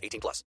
18 plus.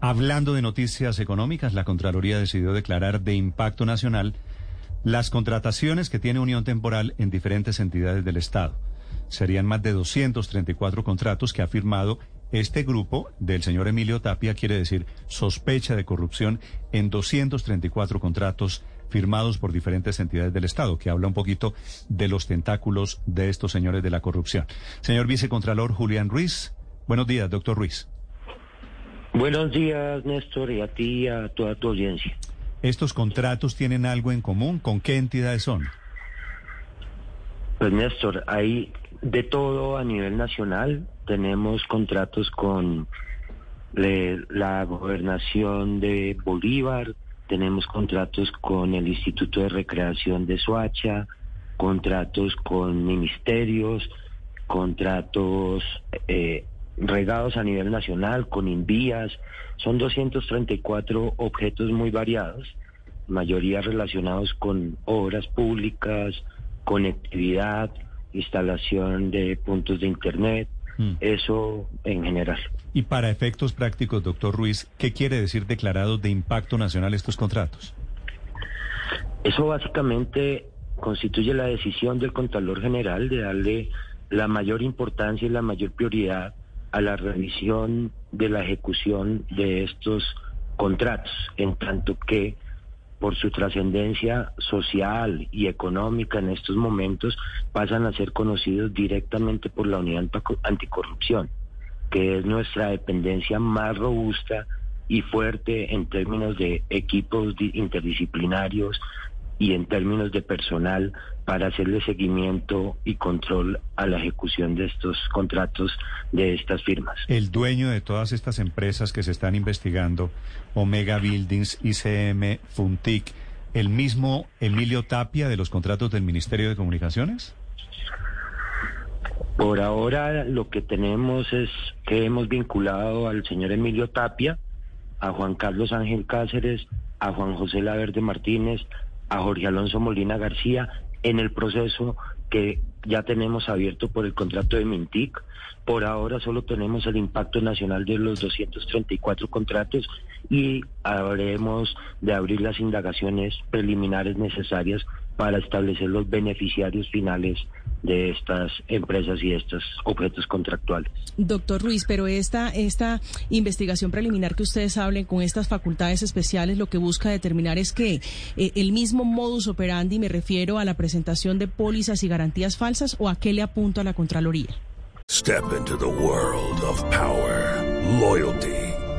Hablando de noticias económicas, la Contraloría decidió declarar de impacto nacional las contrataciones que tiene Unión Temporal en diferentes entidades del Estado. Serían más de 234 contratos que ha firmado este grupo del señor Emilio Tapia, quiere decir sospecha de corrupción en 234 contratos firmados por diferentes entidades del Estado, que habla un poquito de los tentáculos de estos señores de la corrupción. Señor Vicecontralor Julián Ruiz, buenos días, doctor Ruiz. Buenos días, Néstor, y a ti y a toda tu audiencia. ¿Estos contratos tienen algo en común? ¿Con qué entidades son? Pues, Néstor, hay de todo a nivel nacional. Tenemos contratos con le- la gobernación de Bolívar, tenemos contratos con el Instituto de Recreación de Soacha, contratos con ministerios, contratos eh, regados a nivel nacional, con Invías. Son 234 objetos muy variados, mayoría relacionados con obras públicas, conectividad, instalación de puntos de Internet, Mm. eso en general. Y para efectos prácticos, doctor Ruiz, ¿qué quiere decir declarados de impacto nacional estos contratos? Eso básicamente constituye la decisión del Contralor General de darle la mayor importancia y la mayor prioridad a la revisión de la ejecución de estos contratos, en tanto que por su trascendencia social y económica en estos momentos pasan a ser conocidos directamente por la Unidad Antico- Anticorrupción, que es nuestra dependencia más robusta y fuerte en términos de equipos di- interdisciplinarios y en términos de personal para hacerle seguimiento y control a la ejecución de estos contratos de estas firmas. El dueño de todas estas empresas que se están investigando, Omega Buildings, ICM, Funtic, ¿el mismo Emilio Tapia de los contratos del Ministerio de Comunicaciones? Por ahora lo que tenemos es que hemos vinculado al señor Emilio Tapia, a Juan Carlos Ángel Cáceres, a Juan José Laverde Martínez, a Jorge Alonso Molina García en el proceso que ya tenemos abierto por el contrato de Mintic. Por ahora solo tenemos el impacto nacional de los 234 contratos y habremos de abrir las indagaciones preliminares necesarias para establecer los beneficiarios finales de estas empresas y de estos objetos contractuales. Doctor Ruiz, pero esta, esta investigación preliminar que ustedes hablen con estas facultades especiales lo que busca determinar es que eh, el mismo modus operandi, me refiero a la presentación de pólizas y garantías falsas o a qué le apunto a la Contraloría. Step into the world of power, loyalty,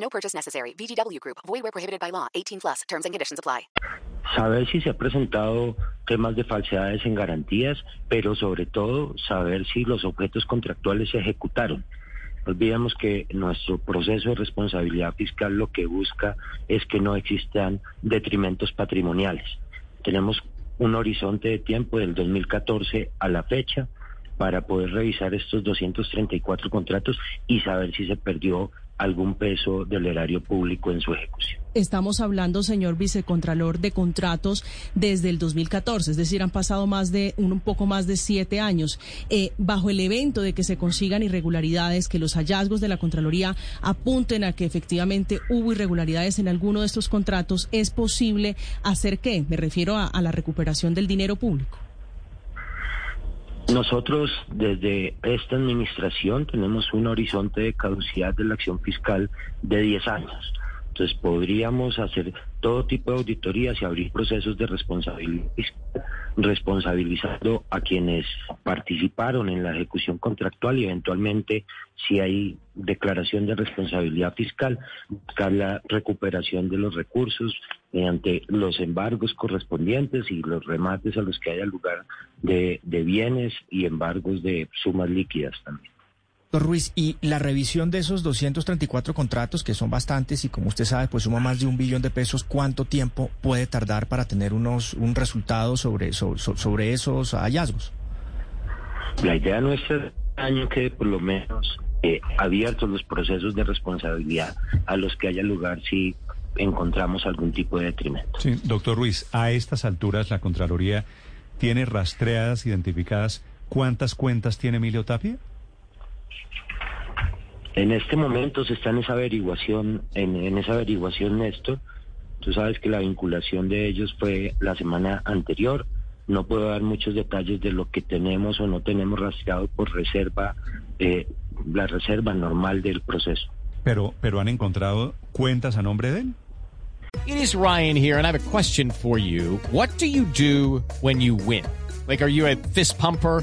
No purchase necessary. VGW Group. Void where prohibited by law. 18 plus. Terms and conditions apply. Saber si se ha presentado temas de falsedades en garantías, pero sobre todo saber si los objetos contractuales se ejecutaron. Olvidemos que nuestro proceso de responsabilidad fiscal lo que busca es que no existan detrimentos patrimoniales. Tenemos un horizonte de tiempo del 2014 a la fecha para poder revisar estos 234 contratos y saber si se perdió algún peso del erario público en su ejecución. Estamos hablando, señor vicecontralor, de contratos desde el 2014, es decir, han pasado más de un, poco más de siete años. Eh, bajo el evento de que se consigan irregularidades, que los hallazgos de la Contraloría apunten a que efectivamente hubo irregularidades en alguno de estos contratos, ¿es posible hacer qué? Me refiero a la recuperación del dinero público. Nosotros desde esta administración tenemos un horizonte de caducidad de la acción fiscal de 10 años. Entonces podríamos hacer todo tipo de auditorías y abrir procesos de responsabilidad fiscal, responsabilizando a quienes participaron en la ejecución contractual y eventualmente si hay declaración de responsabilidad fiscal, buscar la recuperación de los recursos mediante los embargos correspondientes y los remates a los que haya lugar de bienes y embargos de sumas líquidas también. Doctor Ruiz, y la revisión de esos 234 contratos, que son bastantes y como usted sabe, pues suma más de un billón de pesos, ¿cuánto tiempo puede tardar para tener unos un resultado sobre, sobre, sobre esos hallazgos? La idea nuestra es año que por lo menos eh, abiertos los procesos de responsabilidad a los que haya lugar si encontramos algún tipo de detrimento. Sí, doctor Ruiz, a estas alturas la Contraloría tiene rastreadas, identificadas, ¿cuántas cuentas tiene Emilio Tapia? En este momento se está en esa averiguación, en, en, esa averiguación, Néstor. Tú sabes que la vinculación de ellos fue la semana anterior. No puedo dar muchos detalles de lo que tenemos o no tenemos rastreado por reserva, eh, la reserva normal del proceso. Pero, pero han encontrado cuentas a nombre de él. It is Ryan here, and I have a question for you. What do you do when you win? Like, are you a fist pumper?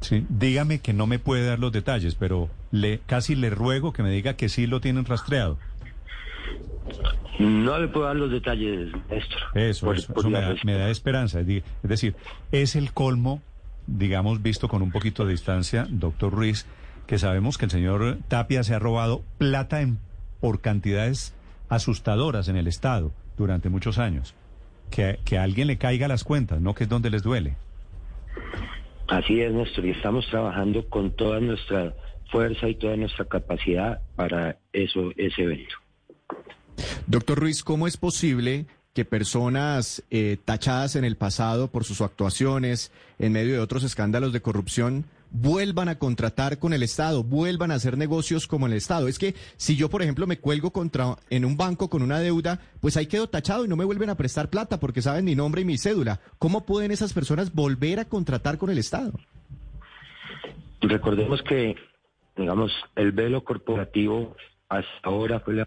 Sí, dígame que no me puede dar los detalles, pero le casi le ruego que me diga que sí lo tienen rastreado. No le puedo dar los detalles, Néstor. Eso, Por- eso, por eso me, da, res- me da esperanza. Es decir, es el colmo, digamos, visto con un poquito de distancia, doctor Ruiz, que sabemos que el señor Tapia se ha robado plata en, por cantidades asustadoras en el Estado durante muchos años. Que, que a alguien le caiga las cuentas, no que es donde les duele. Así es, Néstor, y estamos trabajando con toda nuestra fuerza y toda nuestra capacidad para eso, ese evento. Doctor Ruiz, ¿cómo es posible que personas eh, tachadas en el pasado por sus actuaciones en medio de otros escándalos de corrupción vuelvan a contratar con el Estado, vuelvan a hacer negocios como el Estado? Es que si yo, por ejemplo, me cuelgo contra en un banco con una deuda, pues ahí quedo tachado y no me vuelven a prestar plata porque saben mi nombre y mi cédula. ¿Cómo pueden esas personas volver a contratar con el Estado? Recordemos que, digamos, el velo corporativo hasta ahora fue la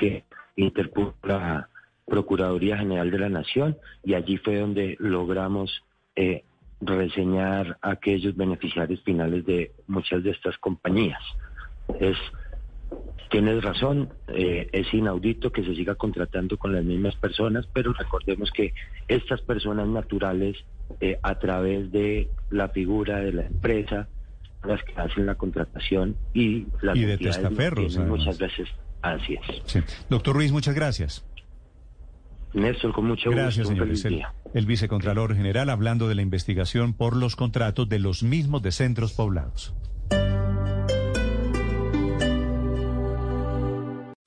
que interpuso la Procuraduría General de la Nación y allí fue donde logramos eh, reseñar a aquellos beneficiarios finales de muchas de estas compañías. Es, tienes razón, eh, es inaudito que se siga contratando con las mismas personas, pero recordemos que estas personas naturales, eh, a través de la figura de la empresa, las que hacen la contratación y las Y de testaferros, muchas veces así es. Sí. Doctor Ruiz, muchas gracias. Néstor, con mucho Gracias, gusto, un señor. feliz Es el, día. el vicecontralor general hablando de la investigación por los contratos de los mismos de centros poblados.